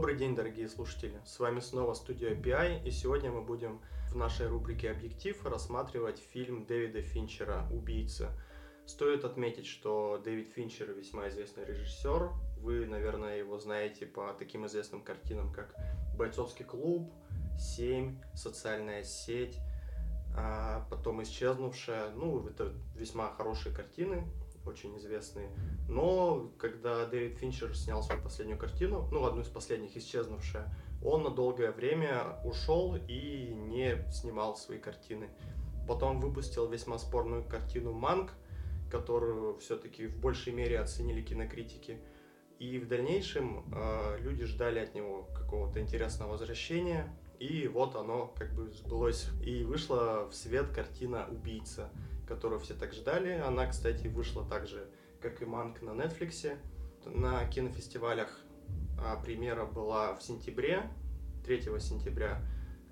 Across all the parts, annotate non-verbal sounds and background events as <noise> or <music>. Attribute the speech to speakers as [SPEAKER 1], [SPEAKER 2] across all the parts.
[SPEAKER 1] Добрый день, дорогие слушатели! С вами снова студия PI, и сегодня мы будем в нашей рубрике «Объектив» рассматривать фильм Дэвида Финчера «Убийца». Стоит отметить, что Дэвид Финчер весьма известный режиссер. Вы, наверное, его знаете по таким известным картинам, как «Бойцовский клуб», «Семь», «Социальная сеть», а потом «Исчезнувшая». Ну, это весьма хорошие картины, очень известные. Но когда Дэвид Финчер снял свою последнюю картину, ну, одну из последних, «Исчезнувшая», он на долгое время ушел и не снимал свои картины. Потом выпустил весьма спорную картину «Манг», которую все-таки в большей мере оценили кинокритики. И в дальнейшем э, люди ждали от него какого-то интересного возвращения. И вот оно как бы сбылось. И вышла в свет картина «Убийца», которую все так ждали. Она, кстати, вышла так же, как и «Манг» на Netflix. На кинофестивалях а премьера была в сентябре, 3 сентября,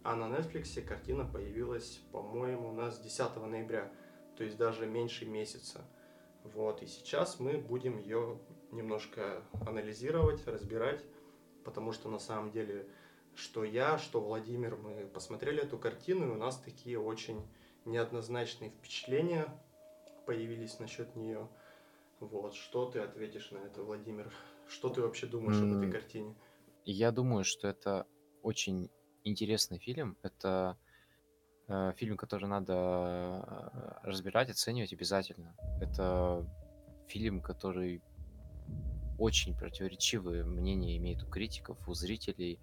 [SPEAKER 1] а на Netflix картина появилась, по-моему, у нас 10 ноября, то есть даже меньше месяца. Вот, и сейчас мы будем ее немножко анализировать, разбирать, потому что на самом деле, что я, что Владимир, мы посмотрели эту картину, и у нас такие очень неоднозначные впечатления появились насчет нее. Вот, что ты ответишь на это, Владимир? Что ты вообще думаешь об этой картине?
[SPEAKER 2] Я думаю, что это очень интересный фильм. Это э, фильм, который надо э, разбирать, оценивать обязательно. Это фильм, который очень противоречивые мнения имеет у критиков, у зрителей.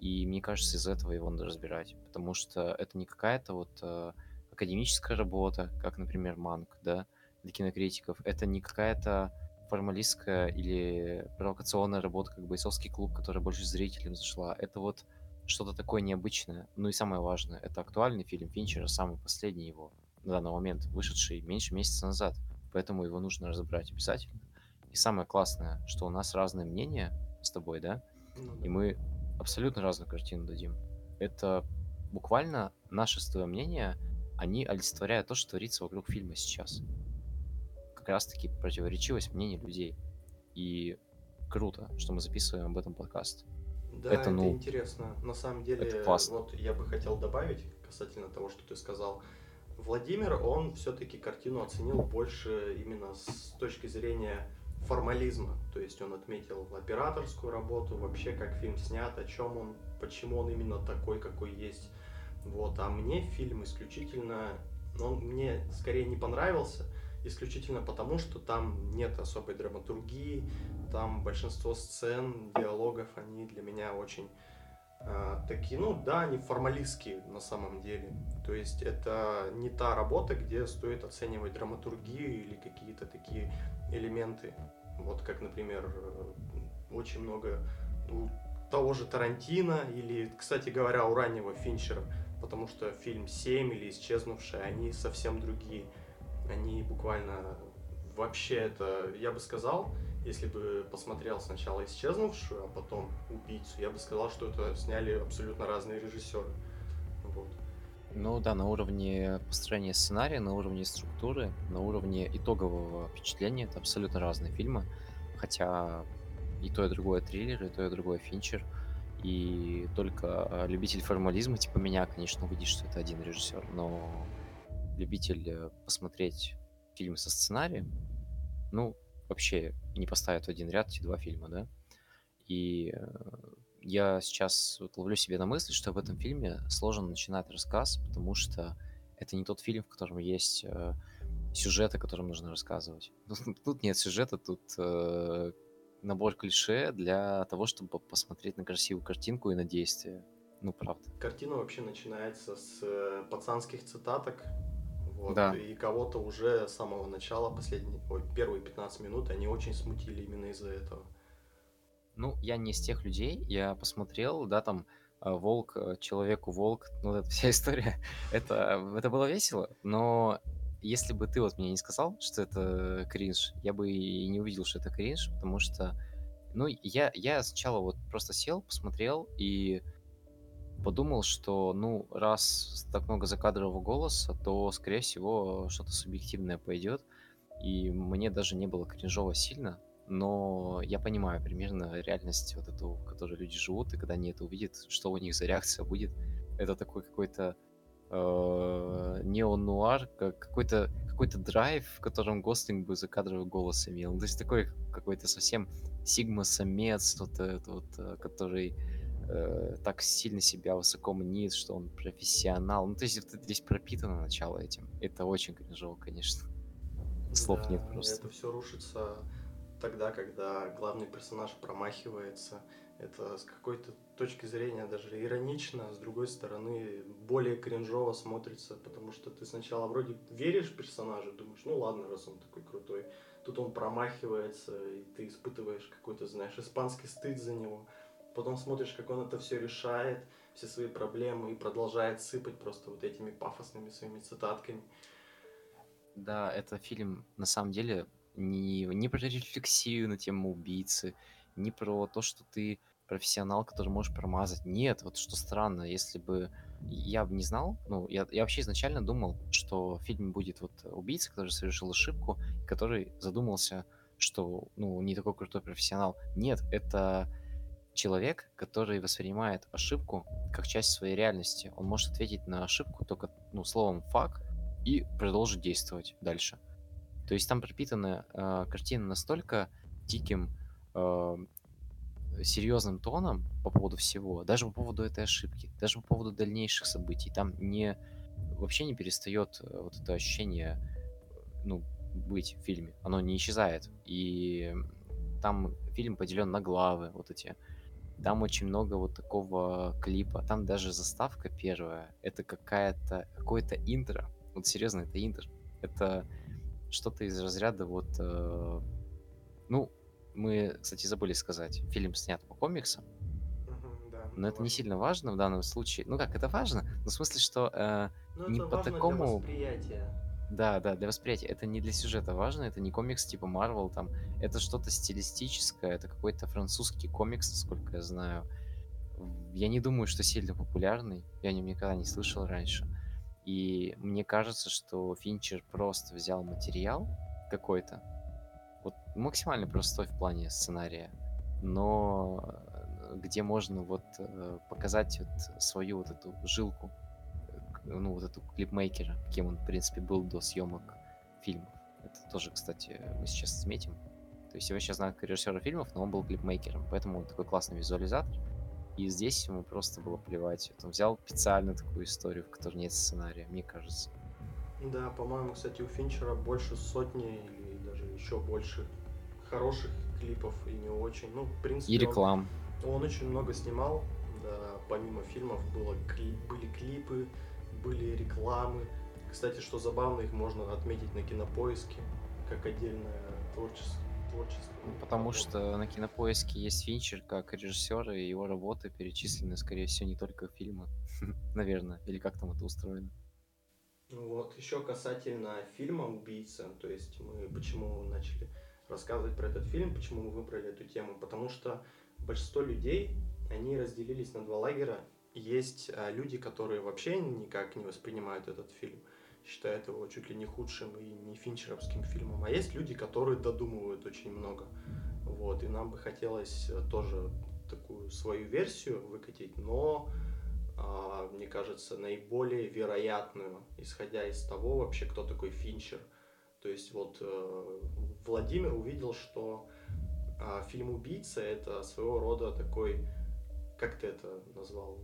[SPEAKER 2] И мне кажется, из-за этого его надо разбирать. Потому что это не какая-то вот э, академическая работа, как, например, Манк, да, для кинокритиков. Это не какая-то формалистская или провокационная работа, как бойцовский клуб, которая больше зрителям зашла. Это вот что-то такое необычное. Ну и самое важное, это актуальный фильм Финчера, самый последний его на данный момент, вышедший меньше месяца назад. Поэтому его нужно разобрать обязательно. И самое классное, что у нас разные мнения с тобой, да? Ну, да. И мы абсолютно разную картину дадим. Это буквально наше с тобой мнение, они олицетворяют то, что творится вокруг фильма сейчас как раз-таки противоречивость мнений людей. И круто, что мы записываем об этом подкаст.
[SPEAKER 1] Да, это, это ну, интересно. На самом деле, это классно. вот я бы хотел добавить касательно того, что ты сказал. Владимир, он все-таки картину оценил больше именно с точки зрения формализма. То есть он отметил операторскую работу, вообще как фильм снят, о чем он, почему он именно такой, какой есть. Вот. А мне фильм исключительно, он мне скорее не понравился, исключительно потому, что там нет особой драматургии, там большинство сцен, диалогов, они для меня очень э, такие, ну да, они формалистские на самом деле. То есть это не та работа, где стоит оценивать драматургию или какие-то такие элементы. Вот как, например, очень много у того же Тарантино или, кстати говоря, у раннего Финчера, потому что фильм «Семь» или «Исчезнувшая», они совсем другие они буквально вообще это, я бы сказал, если бы посмотрел сначала исчезнувшую, а потом убийцу, я бы сказал, что это сняли абсолютно разные режиссеры. Вот.
[SPEAKER 2] Ну да, на уровне построения сценария, на уровне структуры, на уровне итогового впечатления это абсолютно разные фильмы. Хотя и то, и другое триллер, и то, и другое Финчер. И только любитель формализма, типа меня, конечно, увидит, что это один режиссер, но любитель э, посмотреть фильмы со сценарием, ну, вообще не поставит в один ряд эти два фильма, да. И э, я сейчас вот ловлю себе на мысли, что в этом фильме сложно начинать рассказ, потому что это не тот фильм, в котором есть э, сюжет, о котором нужно рассказывать. Тут, <laughs> тут нет сюжета, тут э, набор клише для того, чтобы посмотреть на красивую картинку и на действие. Ну, правда.
[SPEAKER 1] Картина вообще начинается с э, пацанских цитаток, вот, да. И кого-то уже с самого начала, последние, ой, первые 15 минут, они очень смутили именно из-за этого.
[SPEAKER 2] Ну, я не из тех людей, я посмотрел, да, там, э, волк, э, человеку волк, ну, эта вся <laughs> история, это, это было весело, но если бы ты вот мне не сказал, что это кринж, я бы и не увидел, что это кринж, потому что, ну, я, я сначала вот просто сел, посмотрел, и подумал, что, ну, раз так много закадрового голоса, то, скорее всего, что-то субъективное пойдет. И мне даже не было кринжово сильно. но я понимаю примерно реальность вот эту, в которой люди живут, и когда они это увидят, что у них за реакция будет. Это такой какой-то э, неонуар, как какой-то какой-то драйв, в котором Гослинг бы закадровый голос имел. То есть такой какой-то совсем сигма-самец, вот, этот вот, э, который э, так сильно себя высоко мнит, что он профессионал. Ну, то есть вот здесь пропитано начало этим. Это очень кринжово, конечно. Слов
[SPEAKER 1] Да,
[SPEAKER 2] нет просто.
[SPEAKER 1] это все рушится тогда, когда главный персонаж промахивается. Это с какой-то точки зрения даже иронично, с другой стороны более кринжово смотрится, потому что ты сначала вроде веришь персонажу, думаешь, ну ладно, раз он такой крутой. Тут он промахивается, и ты испытываешь какой-то, знаешь, испанский стыд за него. Потом смотришь, как он это все решает, все свои проблемы, и продолжает сыпать просто вот этими пафосными своими цитатками.
[SPEAKER 2] Да, это фильм на самом деле не, не про рефлексию на тему убийцы, не про то, что ты профессионал, который можешь промазать. Нет, вот что странно, если бы я бы не знал, ну, я, я вообще изначально думал, что в фильме будет вот убийца, который совершил ошибку, который задумался, что, ну, не такой крутой профессионал. Нет, это человек, который воспринимает ошибку как часть своей реальности. Он может ответить на ошибку только, ну, словом «фак» и продолжить действовать дальше. То есть там пропитана э, картина настолько диким, э, серьезным тоном по поводу всего, даже по поводу этой ошибки, даже по поводу дальнейших событий. Там не вообще не перестает э, вот это ощущение, ну, быть в фильме. Оно не исчезает. И там фильм поделен на главы, вот эти. Там очень много вот такого клипа. Там даже заставка первая. Это какая-то какое-то интро. Вот серьезно, это интро. Это что-то из разряда вот... э, ну, мы, кстати, забыли сказать. Фильм снят по комиксам.
[SPEAKER 1] Да,
[SPEAKER 2] Но это не сильно важно в данном случае. Ну как, это важно, но в смысле, что э,
[SPEAKER 1] Ну,
[SPEAKER 2] не
[SPEAKER 1] это
[SPEAKER 2] по такому...
[SPEAKER 1] восприятия.
[SPEAKER 2] Да, да, для восприятия. Это не для сюжета важно, это не комикс типа Marvel, там. Это что-то стилистическое, это какой-то французский комикс, насколько я знаю. Я не думаю, что сильно популярный, я о нем никогда не слышал раньше. И мне кажется, что Финчер просто взял материал какой-то, максимально простой в плане сценария, но э, где можно вот э, показать вот свою вот эту жилку, ну вот эту клипмейкера, кем он в принципе был до съемок фильмов. Это тоже, кстати, мы сейчас отметим. То есть его сейчас знают как режиссера фильмов, но он был клипмейкером, поэтому он такой классный визуализатор. И здесь ему просто было плевать. Он взял специально такую историю, в которой нет сценария, мне кажется.
[SPEAKER 1] Да, по-моему, кстати, у Финчера больше сотни или даже еще больше хороших клипов и не очень. Ну, в принципе,
[SPEAKER 2] И
[SPEAKER 1] он-
[SPEAKER 2] реклам.
[SPEAKER 1] Он, очень много снимал, да, помимо фильмов было, кли- были клипы, были рекламы. Кстати, что забавно, их можно отметить на кинопоиске, как отдельное творчество. творчество
[SPEAKER 2] Ну, Потому
[SPEAKER 1] работа.
[SPEAKER 2] что на кинопоиске есть Финчер как режиссер, и его работы перечислены, скорее всего, не только фильмы. <laughs> Наверное. Или как там это устроено.
[SPEAKER 1] Ну Вот, еще касательно фильма «Убийца», то есть мы почему начали рассказывать про этот фильм, почему мы выбрали эту тему, потому что большинство людей, они разделились на два лагеря. Есть а, люди, которые вообще никак не воспринимают этот фильм, считают его чуть ли не худшим и не финчеровским фильмом, а есть люди, которые додумывают очень много. Вот, и нам бы хотелось э, тоже такую свою версию выкатить, но а, мне кажется, наиболее вероятную, исходя из того вообще, кто такой Финчер. То есть вот э, Владимир увидел, что а, фильм «Убийца» — это своего рода такой, как ты это назвал?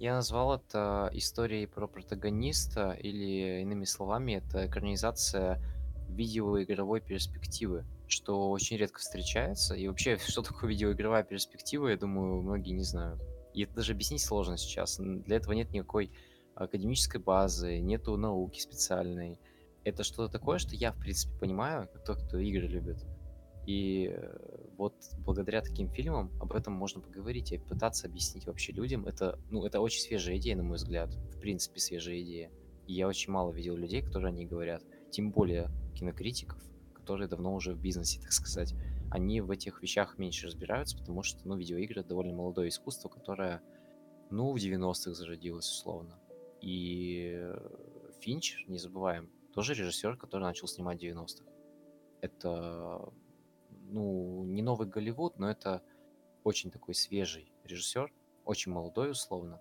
[SPEAKER 2] Я назвал это историей про протагониста, или, иными словами, это экранизация видеоигровой перспективы, что очень редко встречается. И вообще, <laughs> что такое видеоигровая перспектива, я думаю, многие не знают. И это даже объяснить сложно сейчас. Для этого нет никакой академической базы, нету науки специальной. Это что-то такое, что я, в принципе, понимаю, как тот, кто игры любит. И э, вот благодаря таким фильмам об этом можно поговорить и пытаться объяснить вообще людям. Это, ну, это очень свежая идея, на мой взгляд. В принципе, свежая идея. И я очень мало видел людей, которые о ней говорят. Тем более кинокритиков, которые давно уже в бизнесе, так сказать. Они в этих вещах меньше разбираются, потому что, ну, видеоигры — это довольно молодое искусство, которое, ну, в 90-х зародилось, условно. И э, Финч, не забываем, тоже режиссер, который начал снимать в 90-х. Это ну, не новый Голливуд, но это очень такой свежий режиссер, очень молодой условно.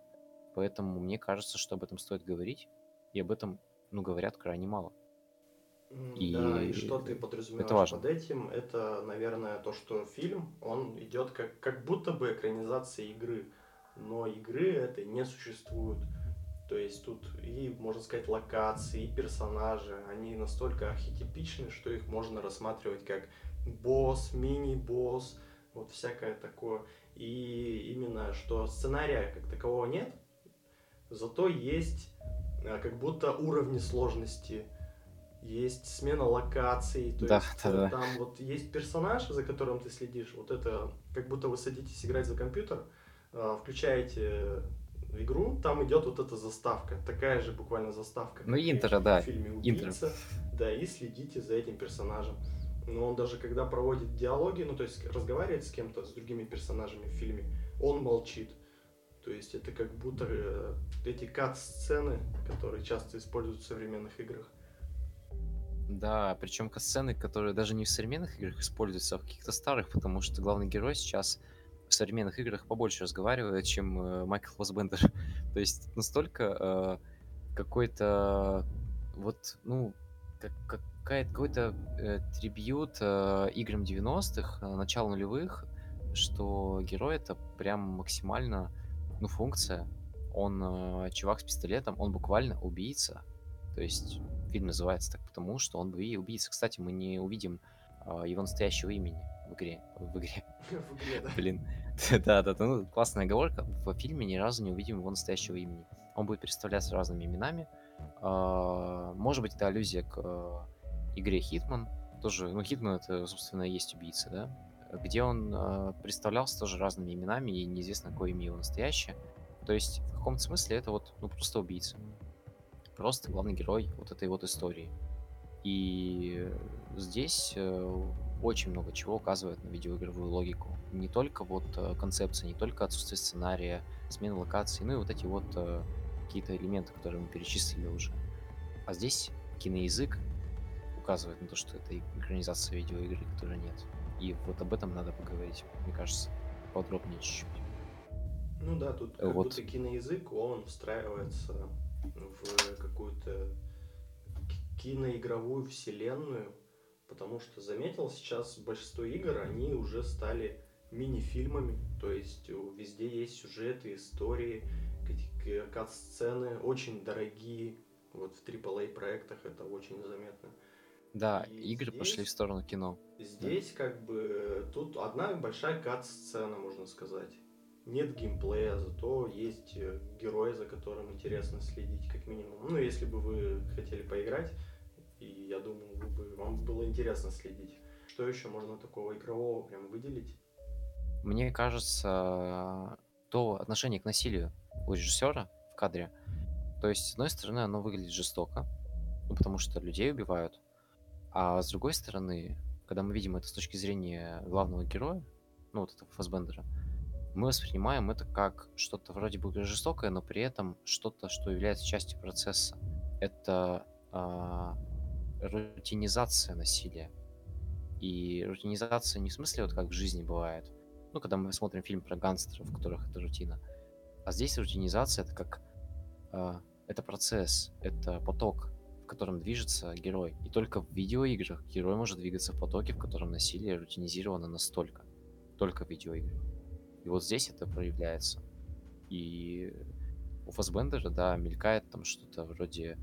[SPEAKER 2] Поэтому мне кажется, что об этом стоит говорить, и об этом, ну, говорят крайне мало.
[SPEAKER 1] И да, и что ты подразумеваешь это важно. под этим, это, наверное, то, что фильм, он идет как, как будто бы экранизация игры, но игры этой не существует. То есть тут и, можно сказать, локации, и персонажи, они настолько архетипичны, что их можно рассматривать как босс, мини-босс, вот всякое такое. И именно, что сценария как такового нет, зато есть а, как будто уровни сложности, есть смена локаций, то
[SPEAKER 2] да,
[SPEAKER 1] есть
[SPEAKER 2] да,
[SPEAKER 1] э,
[SPEAKER 2] да.
[SPEAKER 1] там вот есть персонаж, за которым ты следишь, вот это как будто вы садитесь играть за компьютер, а, включаете игру, там идет вот эта заставка, такая же буквально заставка.
[SPEAKER 2] Ну, интро, да.
[SPEAKER 1] В фильме «Убийца», интро. да, и следите за этим персонажем. Но он даже когда проводит диалоги, ну то есть разговаривает с кем-то, с другими персонажами в фильме, он молчит. То есть это как будто э, эти кат-сцены, которые часто используют в современных играх.
[SPEAKER 2] Да, причем кат-сцены, которые даже не в современных играх используются, а в каких-то старых, потому что главный герой сейчас в современных играх побольше разговаривает, чем э, Майкл Фассбендер. <laughs> То есть настолько э, какой-то вот, ну, как, как, какой-то э, трибьют э, играм 90-х, э, начала нулевых, что герой это прям максимально, ну, функция. Он э, чувак с пистолетом, он буквально убийца. То есть фильм называется так потому, что он и убийца. Кстати, мы не увидим э, его настоящего имени в игре. В игре. <laughs> В игре, да. Блин. Да, да, да. Ну, классная оговорка. В фильме ни разу не увидим его настоящего имени. Он будет представляться разными именами. А, может быть, это аллюзия к э, игре Hitman. Тоже, ну, Hitman это, собственно, есть убийца, да? Где он э, представлялся тоже разными именами, и неизвестно, какое имя его настоящее. То есть, в каком-то смысле, это вот, ну, просто убийца. Просто главный герой вот этой вот истории. И здесь э, очень много чего указывает на видеоигровую логику. Не только вот э, концепция, не только отсутствие сценария, смена локаций, ну и вот эти вот э, какие-то элементы, которые мы перечислили уже. А здесь киноязык указывает на то, что это экранизация видеоигры, которой нет. И вот об этом надо поговорить, мне кажется, подробнее чуть-чуть.
[SPEAKER 1] Ну да, тут как вот. будто киноязык, он встраивается в какую-то киноигровую вселенную, потому что заметил сейчас большинство игр, они уже стали мини-фильмами, то есть везде есть сюжеты, истории, кат-сцены, очень дорогие, вот в AAA проектах это очень заметно.
[SPEAKER 2] Да, и игры здесь, пошли в сторону кино.
[SPEAKER 1] Здесь да. как бы тут одна большая кат-сцена, можно сказать. Нет геймплея, зато есть э, герой, за которым интересно следить, как минимум. Ну, если бы вы хотели поиграть, и я думаю, вы бы, вам было интересно следить. Что еще можно такого игрового прям выделить?
[SPEAKER 2] Мне кажется, то отношение к насилию у режиссера в кадре. То есть, с одной стороны, оно выглядит жестоко, ну, потому что людей убивают. А с другой стороны, когда мы видим это с точки зрения главного героя, ну, вот этого Фасбендера, мы воспринимаем это как что-то вроде бы жестокое, но при этом что-то, что является частью процесса. Это а, рутинизация насилия. И рутинизация не в смысле вот как в жизни бывает. Ну, когда мы смотрим фильм про гангстеров, в которых это рутина. А здесь рутинизация это как... Э, это процесс, это поток, в котором движется герой. И только в видеоиграх герой может двигаться в потоке, в котором насилие рутинизировано настолько. Только в видеоиграх. И вот здесь это проявляется. И у Фасбендера, да, мелькает там что-то вроде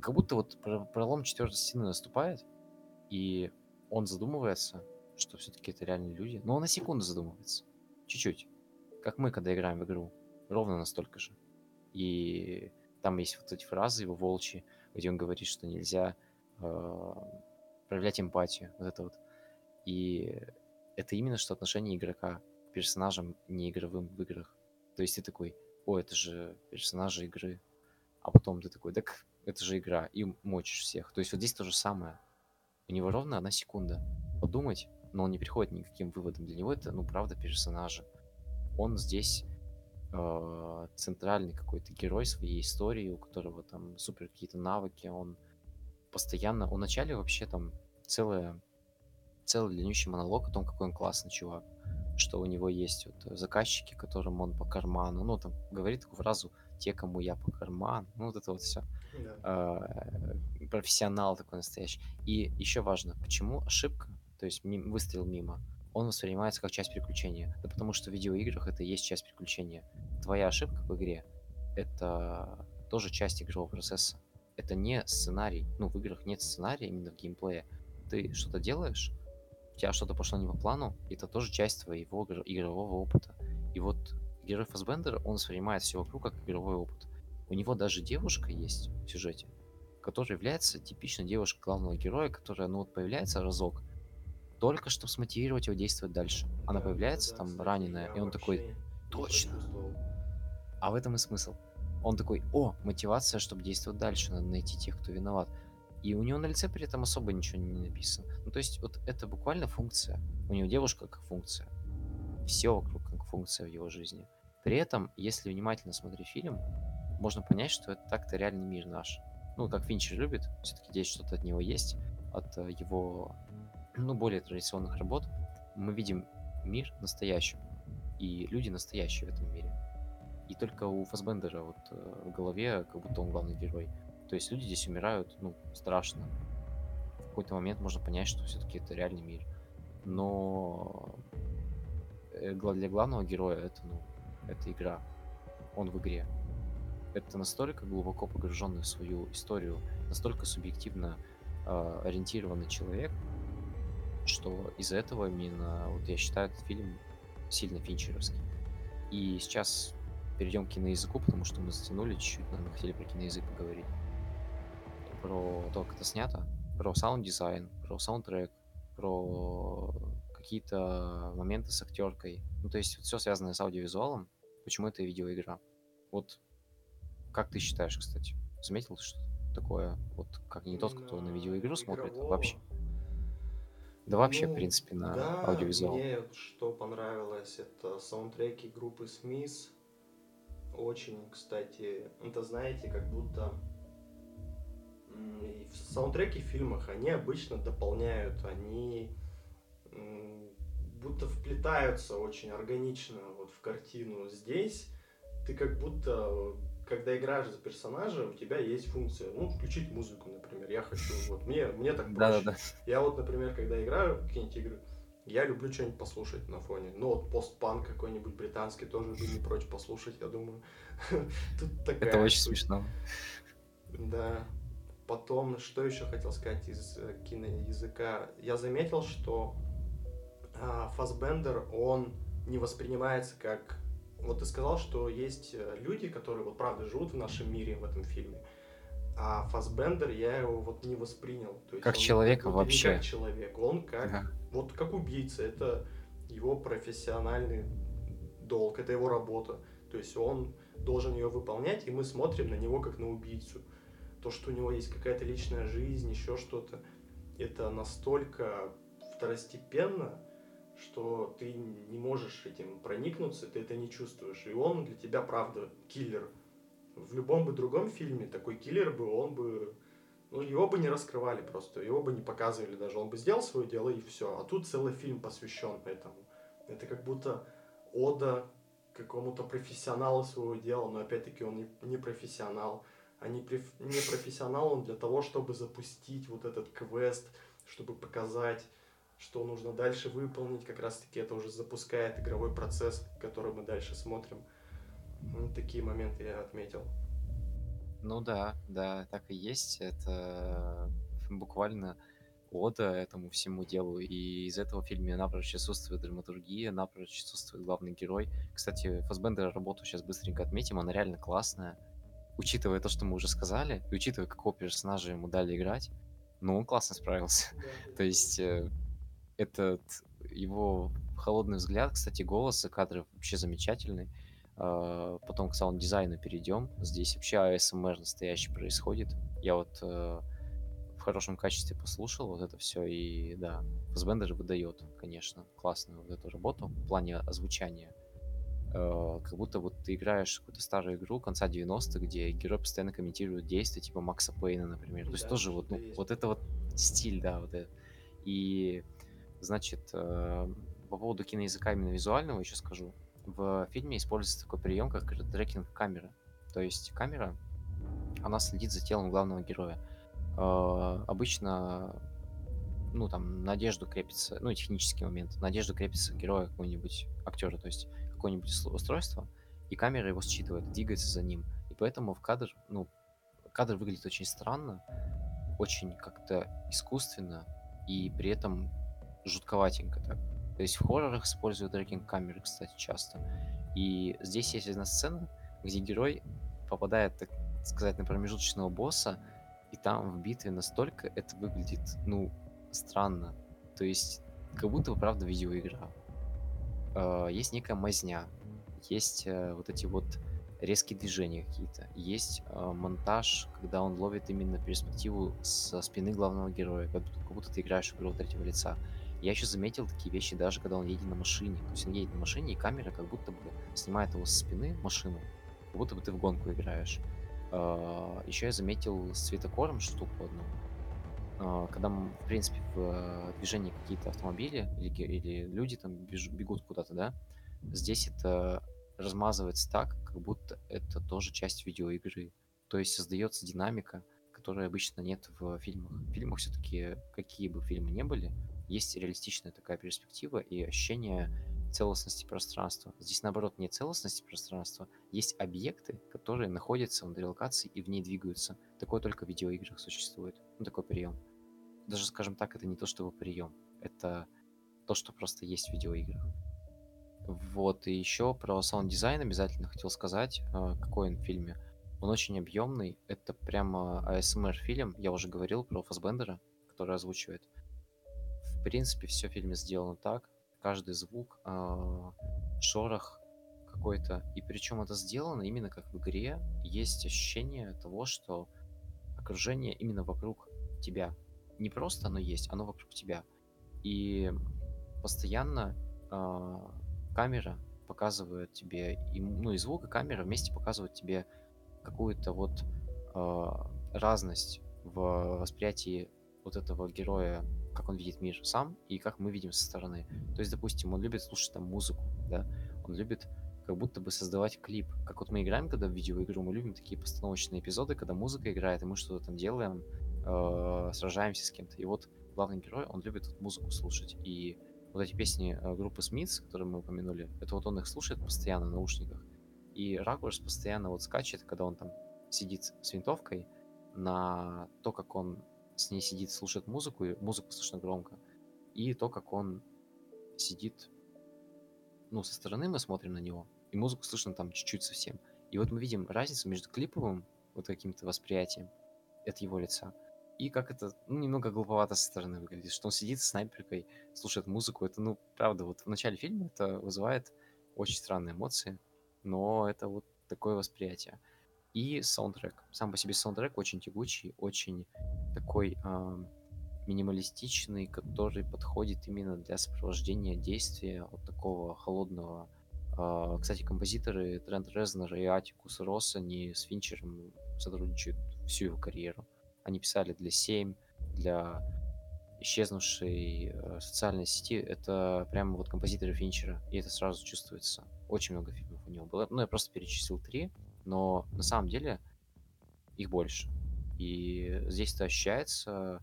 [SPEAKER 2] как будто вот пролом четвертой стены наступает, и он задумывается, что все-таки это реальные люди. Но он на секунду задумывается. Чуть-чуть. Как мы, когда играем в игру. Ровно настолько же. И там есть вот эти фразы его волчьи, где он говорит, что нельзя э, проявлять эмпатию. Вот это вот. И это именно что отношение игрока к персонажам неигровым в играх. То есть ты такой, о, это же персонажи игры. А потом ты такой, так это же игра, и мочишь всех. То есть вот здесь то же самое. У него ровно одна секунда подумать, но он не приходит ни к каким выводам. Для него это, ну, правда, персонажи. Он здесь э, центральный какой-то герой своей истории, у которого там супер какие-то навыки, он постоянно... У начале вообще там целая целый длиннющий монолог о том, какой он классный чувак, что у него есть вот заказчики, которым он по карману, ну, там, говорит такую фразу «те, кому я по карману», ну, вот это вот все.
[SPEAKER 1] Да.
[SPEAKER 2] А, профессионал такой настоящий. И еще важно, почему ошибка, то есть мим, выстрел мимо, он воспринимается как часть приключения. Да потому что в видеоиграх это и есть часть приключения. Твоя ошибка в игре — это тоже часть игрового процесса. Это не сценарий. Ну, в играх нет сценария именно в геймплее. Ты что-то делаешь, у тебя что-то пошло не по плану, это тоже часть твоего игрового опыта. И вот герой Фасбендера, он воспринимает все вокруг как игровой опыт. У него даже девушка есть в сюжете, которая является типичной девушкой главного героя, которая, ну вот, появляется разок, только чтобы смотивировать его действовать дальше. Она появляется там раненая, и он такой, точно. А в этом и смысл. Он такой, о, мотивация, чтобы действовать дальше, надо найти тех, кто виноват. И у него на лице при этом особо ничего не написано. Ну, то есть, вот это буквально функция. У него девушка как функция. Все вокруг как функция в его жизни. При этом, если внимательно смотреть фильм, можно понять, что это так-то реальный мир наш. Ну, как Финчер любит, все-таки здесь что-то от него есть, от э, его, ну, более традиционных работ. Мы видим мир настоящим, и люди настоящие в этом мире. И только у Фасбендера вот э, в голове, как будто он главный герой. То есть люди здесь умирают, ну, страшно. В какой-то момент можно понять, что все-таки это реальный мир. Но э, для главного героя это, ну, это игра. Он в игре. Это настолько глубоко погруженный в свою историю, настолько субъективно э, ориентированный человек, что из-за этого именно, вот я считаю, этот фильм сильно финчеровский. И сейчас перейдем к киноязыку, потому что мы затянули чуть-чуть, но мы хотели про киноязык поговорить. Про то, как это снято, про саунд-дизайн, про саундтрек, про какие-то моменты с актеркой. Ну, то есть все связанное с аудиовизуалом. Почему это видеоигра? Вот как ты считаешь, кстати? Заметил что такое? Вот как не тот, кто на видеоигру смотрит, а
[SPEAKER 1] игрового.
[SPEAKER 2] вообще. Да вообще, в
[SPEAKER 1] Ну,
[SPEAKER 2] принципе, на
[SPEAKER 1] да,
[SPEAKER 2] аудиовизуал.
[SPEAKER 1] Мне что понравилось, это саундтреки группы Смис. Очень, кстати, это знаете, как будто в- саундтреки в фильмах, они обычно дополняют, они будто вплетаются очень органично вот в картину. Здесь ты как будто, когда играешь за персонажа, у тебя есть функция, ну, включить музыку, например. Я хочу, вот, мне, мне так проще.
[SPEAKER 2] Да-да-да.
[SPEAKER 1] Я вот, например, когда играю в какие-нибудь игры, я люблю что-нибудь послушать на фоне. Ну, вот постпанк какой-нибудь британский тоже бы не прочь послушать, я думаю. <laughs> Тут такая
[SPEAKER 2] Это очень смешно.
[SPEAKER 1] Да. Потом, что еще хотел сказать из э, киноязыка? Я заметил, что а, Фассбендер, он не воспринимается как... Вот ты сказал, что есть э, люди, которые вот правда живут в нашем мире в этом фильме. А Фассбендер, я его вот не воспринял. То есть
[SPEAKER 2] Как
[SPEAKER 1] он
[SPEAKER 2] человека
[SPEAKER 1] будто не
[SPEAKER 2] вообще.
[SPEAKER 1] как человек, он как...
[SPEAKER 2] Ага.
[SPEAKER 1] Вот как убийца, это его профессиональный долг, это его работа. То есть он должен ее выполнять, и мы смотрим на него как на убийцу. То, что у него есть какая-то личная жизнь, еще что-то, это настолько второстепенно, что ты не можешь этим проникнуться, ты это не чувствуешь. И он для тебя, правда, киллер. В любом бы другом фильме такой киллер бы, он бы... Ну, его бы не раскрывали просто, его бы не показывали даже. Он бы сделал свое дело и все. А тут целый фильм посвящен этому. Это как будто ода какому-то профессионалу своего дела, но опять-таки он не, профессионал. А не, преф- не профессионал он для того, чтобы запустить вот этот квест, чтобы показать, что нужно дальше выполнить. Как раз-таки это уже запускает игровой процесс, который мы дальше смотрим. Ну, такие моменты я отметил.
[SPEAKER 2] Ну да, да, так и есть. Это буквально ода этому всему делу. И из этого фильма напрочь отсутствует драматургия, напрочь отсутствует главный герой. Кстати, Фассбендера работу сейчас быстренько отметим, она реально классная. Учитывая то, что мы уже сказали, и учитывая, какого персонажа ему дали играть, ну, он классно справился. То есть э, этот его холодный взгляд, кстати, голос и кадры вообще замечательный. А, Потом к саунд-дизайну перейдем. Здесь вообще ASMR настоящий происходит. Я вот э, в хорошем качестве послушал вот это все, и да, Фассбендер выдает, конечно, классную вот эту работу в плане озвучания. Э, Как будто вот ты играешь какую-то старую игру конца 90-х, где герой постоянно комментирует действия, типа Макса Пейна, например. То есть
[SPEAKER 1] Да,
[SPEAKER 2] тоже вот, ну,
[SPEAKER 1] есть.
[SPEAKER 2] вот это вот стиль, да, вот это. И Значит, э, по поводу киноязыка именно визуального еще скажу. В фильме используется такой прием, как трекинг камеры. То есть камера, она следит за телом главного героя. Э, обычно, ну, там, на одежду крепится, ну, технический момент, на одежду крепится героя какого-нибудь актера, то есть какое-нибудь устройство, и камера его считывает, двигается за ним. И поэтому в кадр, ну, кадр выглядит очень странно, очень как-то искусственно, и при этом жутковатенько так. То есть в хоррорах используют трекинг камеры, кстати, часто. И здесь есть одна сцена, где герой попадает, так сказать, на промежуточного босса, и там в битве настолько это выглядит, ну, странно. То есть, как будто бы, правда, видеоигра. Э, есть некая мазня, есть э, вот эти вот резкие движения какие-то, есть э, монтаж, когда он ловит именно перспективу со спины главного героя, как, будто ты играешь в игру третьего лица. Я еще заметил такие вещи даже, когда он едет на машине. То есть он едет на машине, и камера как будто бы снимает его со спины машину, как будто бы ты в гонку играешь. Uh, еще я заметил с цветокором штуку одну. Uh, когда, в принципе, в uh, движении какие-то автомобили или, или люди там бегут куда-то, да, здесь это размазывается так, как будто это тоже часть видеоигры. То есть создается динамика, которой обычно нет в фильмах. В фильмах все-таки, какие бы фильмы не были, есть реалистичная такая перспектива и ощущение целостности пространства. Здесь, наоборот, нет целостности пространства, есть объекты, которые находятся внутри локации и в ней двигаются. Такое только в видеоиграх существует. Ну, такой прием. Даже, скажем так, это не то, чтобы прием. Это то, что просто есть в видеоиграх. Вот, и еще про саунд-дизайн обязательно хотел сказать, а, какой он в фильме. Он очень объемный, это прямо ASMR фильм, я уже говорил про Фасбендера, который озвучивает принципе, все в фильме сделано так. Каждый звук, э, шорох какой-то. И причем это сделано именно как в игре. Есть ощущение того, что окружение именно вокруг тебя. Не просто оно есть, оно вокруг тебя. И постоянно э, камера показывает тебе, ну и звук, и камера вместе показывают тебе какую-то вот э, разность в восприятии вот этого героя как он видит мир сам и как мы видим со стороны. То есть, допустим, он любит слушать там музыку, да, он любит как будто бы создавать клип. Как вот мы играем, когда в видеоигру, мы любим такие постановочные эпизоды, когда музыка играет, и мы что-то там делаем, э, сражаемся с кем-то. И вот главный герой, он любит вот музыку слушать. И вот эти песни э, группы Смитс, которые мы упомянули, это вот он их слушает постоянно в наушниках. И ракурс постоянно вот скачет, когда он там сидит с винтовкой, на то, как он с ней сидит, слушает музыку, и музыку слышно громко, и то, как он сидит, ну, со стороны мы смотрим на него, и музыку слышно там чуть-чуть совсем. И вот мы видим разницу между клиповым вот каким-то восприятием от его лица, и как это, ну, немного глуповато со стороны выглядит, что он сидит с снайперкой, слушает музыку, это, ну, правда, вот в начале фильма это вызывает очень странные эмоции, но это вот такое восприятие. И саундтрек. Сам по себе саундтрек очень тягучий, очень такой э, минималистичный, который подходит именно для сопровождения действия вот такого холодного. Э, кстати, композиторы Трент Резнер и Атикус Росс, они с Финчером сотрудничают всю его карьеру. Они писали для 7, для исчезнувшей э, социальной сети. Это прямо вот композиторы Финчера, и это сразу чувствуется. Очень много фильмов у него было. Ну, я просто перечислил три но на самом деле их больше. И здесь это ощущается.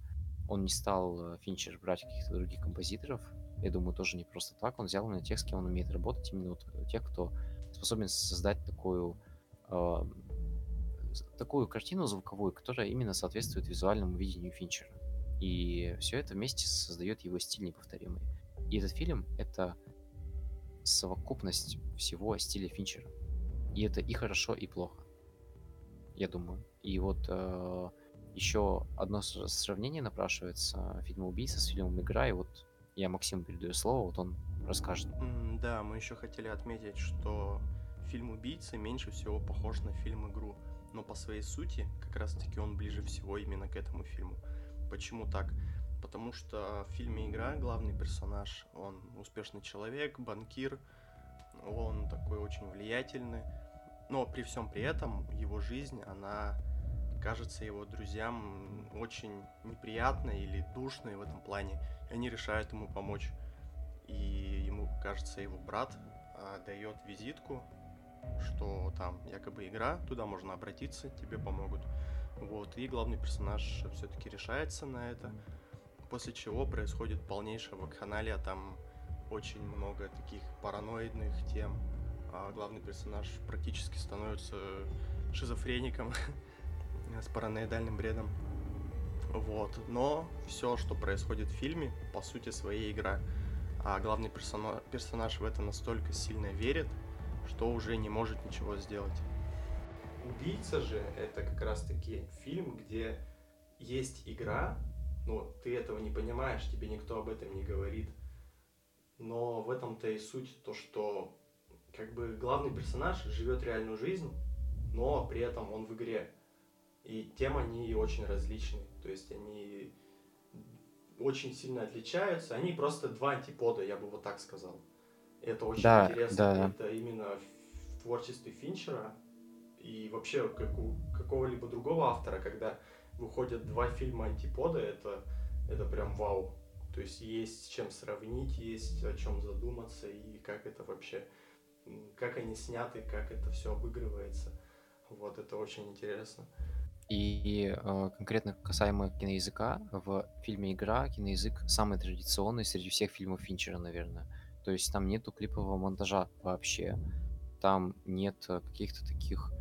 [SPEAKER 2] Он не стал э, Финчер брать каких-то других композиторов. Я думаю, тоже не просто так. Он взял именно тех, с кем он умеет работать, именно вот тех, кто способен создать такую э, такую картину звуковую, которая именно соответствует визуальному видению Финчера. И все это вместе создает его стиль неповторимый. И этот фильм — это совокупность всего стиля Финчера. И это и хорошо, и плохо. Я думаю. И вот э, еще одно сравнение напрашивается фильма «Убийца» с фильмом «Игра», и вот я Максиму передаю слово, вот он расскажет.
[SPEAKER 1] Да, мы еще хотели отметить, что фильм «Убийца» меньше всего похож на фильм «Игру», но по своей сути как раз-таки он ближе всего именно к этому фильму. Почему так? Потому что в фильме «Игра» главный персонаж, он успешный человек, банкир, он такой очень влиятельный, но при всем при этом его жизнь, она кажется его друзьям очень неприятной или душной в этом плане, и они решают ему помочь. И ему, кажется, его брат а, дает визитку, что там якобы игра, туда можно обратиться, тебе помогут. Вот, и главный персонаж все-таки решается на это, после чего происходит полнейшая вакханалия, там очень много таких параноидных тем, а главный персонаж практически становится шизофреником <laughs> с параноидальным бредом. Вот. Но все, что происходит в фильме, по сути, своей игра. А главный персона- персонаж в это настолько сильно верит, что уже не может ничего сделать. Убийца же это как раз таки фильм, где есть игра, но ты этого не понимаешь, тебе никто об этом не говорит. Но в этом-то и суть то, что как бы главный персонаж живет реальную жизнь, но при этом он в игре. И тем они очень различны. То есть они очень сильно отличаются. Они просто два антипода, я бы вот так сказал. Это очень
[SPEAKER 2] Да,
[SPEAKER 1] интересно.
[SPEAKER 2] да.
[SPEAKER 1] Это именно в творчестве Финчера и вообще как у какого-либо другого автора, когда выходят два фильма антипода, это, это прям вау. То есть есть с чем сравнить, есть о чем задуматься и как это вообще, как они сняты, как это все обыгрывается. Вот это очень интересно.
[SPEAKER 2] И э, конкретно касаемо киноязыка, в фильме «Игра» киноязык самый традиционный среди всех фильмов Финчера, наверное. То есть там нету клипового монтажа вообще. Там нет э, каких-то таких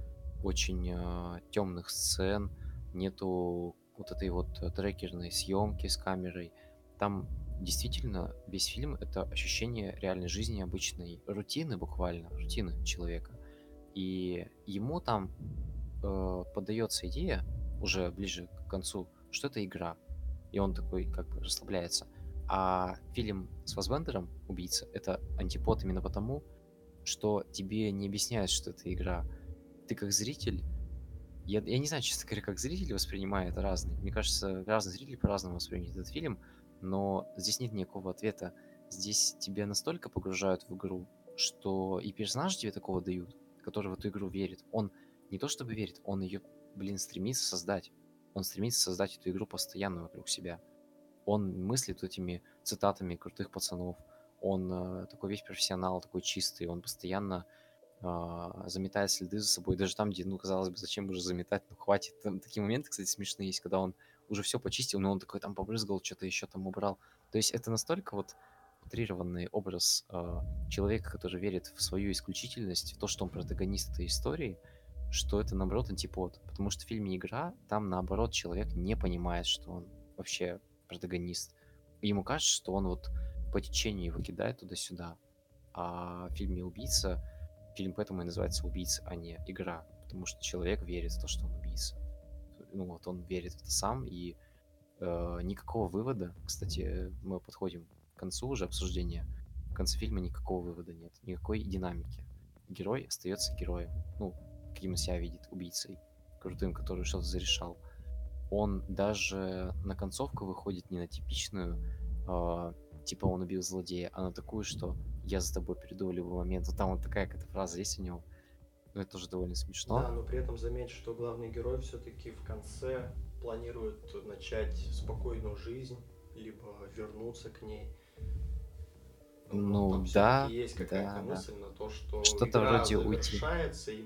[SPEAKER 2] очень э, темных сцен, нету вот этой вот э, трекерной съемки с камерой. Там действительно весь фильм — это ощущение реальной жизни, обычной рутины буквально, рутины человека. И ему там э, подается идея уже ближе к концу, что это игра. И он такой как бы расслабляется. А фильм с Фассбендером «Убийца» — это антипод именно потому, что тебе не объясняют, что это игра. Ты как зритель... Я, я не знаю, честно говоря, как зритель воспринимает разный. Мне кажется, разные зрители по-разному воспринимают этот фильм, но здесь нет никакого ответа. Здесь тебя настолько погружают в игру, что и персонажи тебе такого дают, который в эту игру верит. Он не то чтобы верит, он ее, блин, стремится создать. Он стремится создать эту игру постоянно вокруг себя. Он мыслит этими цитатами крутых пацанов. Он э, такой весь профессионал, такой чистый. Он постоянно э, заметает следы за собой. Даже там, где, ну, казалось бы, зачем уже заметать, ну, хватит. Там такие моменты, кстати, смешные есть, когда он уже все почистил, но он такой там побрызгал, что-то еще там убрал. То есть это настолько вот утрированный образ э, человека, который верит в свою исключительность, в то, что он протагонист этой истории, что это, наоборот, антипод. Потому что в фильме «Игра» там, наоборот, человек не понимает, что он вообще протагонист. Ему кажется, что он вот по течению его кидает туда-сюда. А в фильме «Убийца» фильм поэтому и называется «Убийца», а не «Игра». Потому что человек верит в то, что он убийца. Ну вот он верит в это сам, и э, никакого вывода, кстати, мы подходим к концу уже обсуждения, в конце фильма никакого вывода нет, никакой динамики. Герой остается героем. Ну, каким он себя видит, убийцей, крутым, который что-то зарешал. Он даже на концовку выходит не на типичную, э, типа он убил злодея, а на такую, что я за тобой приду в любой момент. Вот там вот такая какая-то фраза есть у него. Ну, это тоже довольно смешно.
[SPEAKER 1] Да, но при этом заметь, что главный герой все-таки в конце планирует начать спокойную жизнь, либо вернуться к ней.
[SPEAKER 2] Ну,
[SPEAKER 1] там
[SPEAKER 2] да,
[SPEAKER 1] есть какая-то
[SPEAKER 2] да, да.
[SPEAKER 1] мысль на то, что
[SPEAKER 2] Что-то вроде уйти.
[SPEAKER 1] и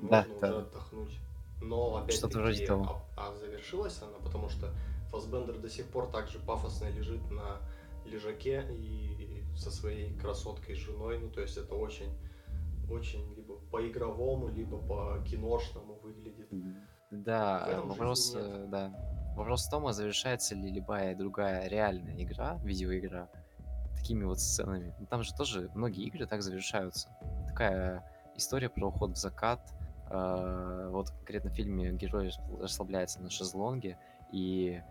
[SPEAKER 2] Да,
[SPEAKER 1] можно
[SPEAKER 2] да.
[SPEAKER 1] уже отдохнуть. Но опять-таки,
[SPEAKER 2] Что-то вроде того.
[SPEAKER 1] А, а завершилась она, потому что Фассбендер до сих пор так же пафосно лежит на лежаке и со своей красоткой женой. Ну, то есть это очень, очень по-игровому, либо по-киношному выглядит.
[SPEAKER 2] Да,
[SPEAKER 1] этом
[SPEAKER 2] вопрос, э, да. Вопрос в том, а завершается ли любая другая реальная игра, видеоигра, такими вот сценами. Ну, Там же тоже многие игры так завершаются. Такая история про уход в закат. э, Вот конкретно в фильме герой расслабляется на шезлонге, и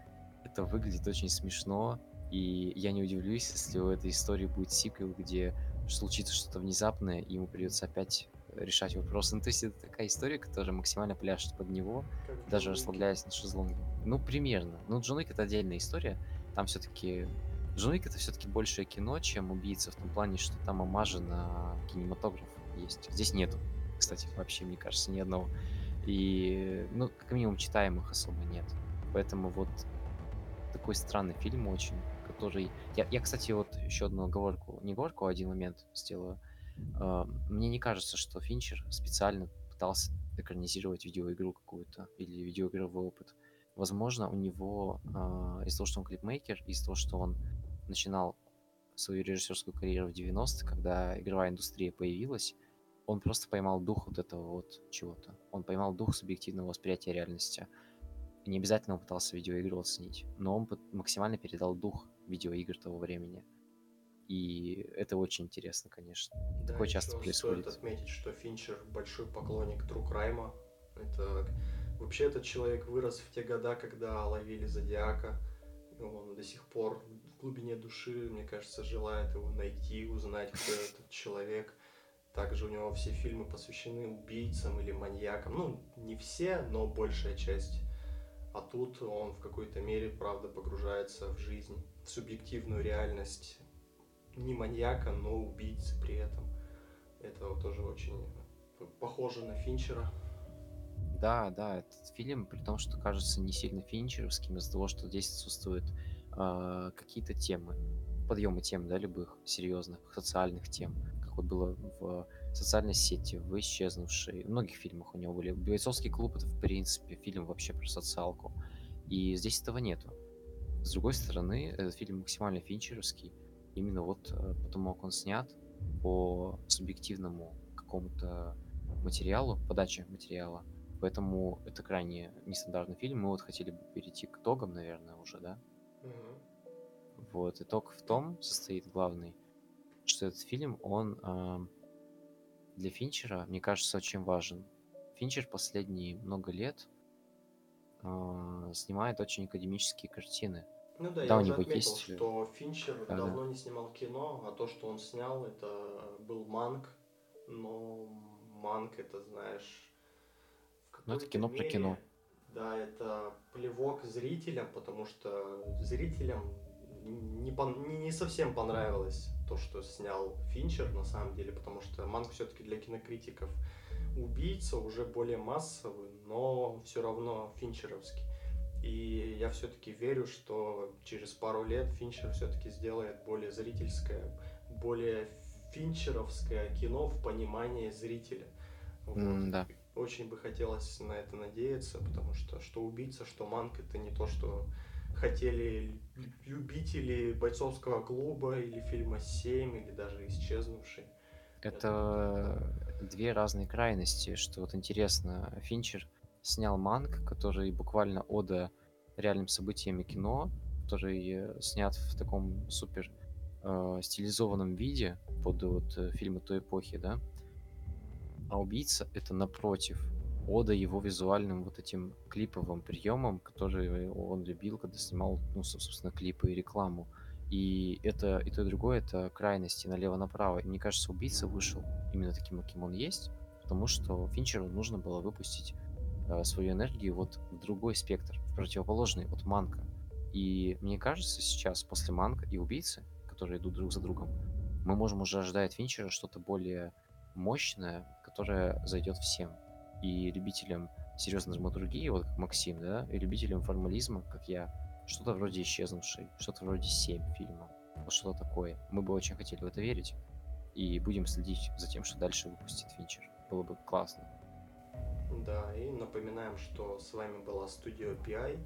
[SPEAKER 2] это выглядит очень смешно. И я не удивлюсь, если у этой истории будет сиквел, где случится что-то внезапное, и ему придется опять решать вопросы. Ну, то есть это такая история, которая максимально пляшет под него,
[SPEAKER 1] Как
[SPEAKER 2] даже расслабляясь на шезлонге. Ну, примерно. Ну, Джон Уик это отдельная история. Там все-таки... Джон Уик это все-таки большее кино, чем убийца, в том плане, что там омажи на кинематограф есть. Здесь нету, кстати, вообще, мне кажется, ни одного. И, ну, как минимум, читаемых особо нет. Поэтому вот такой странный фильм очень, который... Я, я кстати, вот еще одну оговорку, не оговорку, а один момент сделаю. А, Мне не кажется, что Финчер специально пытался экранизировать видеоигру какую-то или видеоигровой опыт. Возможно, у него а, из-за того, что он клипмейкер, из-за того, что он начинал свою режиссерскую карьеру в 90-х, когда игровая индустрия появилась, он просто поймал дух вот этого вот чего-то. Он поймал дух субъективного восприятия реальности. Не обязательно он пытался видеоигру оценить, но он максимально передал дух видеоигр того времени. И это очень интересно, конечно.
[SPEAKER 1] Да,
[SPEAKER 2] Такое часто происходит.
[SPEAKER 1] Стоит отметить, что Финчер большой поклонник True Crime. Это вообще этот человек вырос в те года, когда ловили Зодиака. Он до сих пор в глубине души, мне кажется, желает его найти, узнать, кто <laughs> этот человек. Также у него все фильмы посвящены убийцам или маньякам. Ну, не все, но большая часть. А тут он в какой-то мере, правда, погружается в жизнь, в субъективную реальность не маньяка, но убийцы при этом. Это тоже очень похоже на Финчера.
[SPEAKER 2] Да, да, этот фильм, при том, что кажется не сильно финчеровским, из-за того, что здесь отсутствуют а, какие-то темы, подъемы тем, да, любых серьезных социальных тем, как вот было в социальной сети, в исчезнувшей, в многих фильмах у него были. Бойцовский клуб это, в принципе, фильм вообще про социалку. И здесь этого нету. С другой стороны, этот фильм максимально финчеровский, именно вот э, потому, как он снят по субъективному какому-то материалу, подаче материала. Поэтому это крайне нестандартный фильм. Мы вот хотели бы перейти к итогам, наверное, уже, да? Вот, итог в том состоит главный, что этот фильм, он ам, для Финчера, мне кажется, очень важен. Финчер последние много лет а, снимает очень академические картины.
[SPEAKER 1] Ну да,
[SPEAKER 2] Да,
[SPEAKER 1] я
[SPEAKER 2] у
[SPEAKER 1] уже
[SPEAKER 2] него
[SPEAKER 1] отметил,
[SPEAKER 2] есть,
[SPEAKER 1] что Финчер
[SPEAKER 2] да, да.
[SPEAKER 1] давно не снимал кино, а то, что он снял, это был Манк. Но Манк, это знаешь,
[SPEAKER 2] Ну, это кино про
[SPEAKER 1] мере,
[SPEAKER 2] кино.
[SPEAKER 1] Да, это плевок зрителям, потому что зрителям не, не, не совсем понравилось то, что снял Финчер на самом деле, потому что Манк все-таки для кинокритиков убийца, уже более массовый, но все равно финчеровский. И я все-таки верю, что через пару лет Финчер все-таки сделает более зрительское, более финчеровское кино в понимании зрителя. Вот.
[SPEAKER 2] М, да.
[SPEAKER 1] Очень бы хотелось на это надеяться, потому что что убийца, что манк это не то, что хотели лю- любители бойцовского клуба или фильма 7 или даже исчезнувший.
[SPEAKER 2] Это две разные крайности, что вот интересно. Финчер снял Манк, который буквально ода реальным событиям и кино, который э, снят в таком супер э, стилизованном виде под вот э, фильмы той эпохи, да. А убийца это напротив ода его визуальным вот этим клиповым приемам, которые он любил, когда снимал, ну, со- собственно, клипы и рекламу. И это и то, и другое это крайности налево-направо. И мне кажется, убийца вышел именно таким, каким он есть, потому что Финчеру нужно было выпустить э, свою энергию вот в другой спектр, в противоположный от Манка. И мне кажется, сейчас после Манка и убийцы, которые идут друг за другом, мы можем уже ожидать Финчера что-то более мощное, которое зайдет всем. И любителям серьезной драматургии, вот как Максим, да, и любителям формализма, как я, что-то вроде исчезнувшей, что-то вроде 7 фильма, вот что-то такое. Мы бы очень хотели в это верить. И будем следить за тем, что дальше выпустит Финчер. Было бы классно.
[SPEAKER 1] Да, и напоминаем, что с вами была студия PI.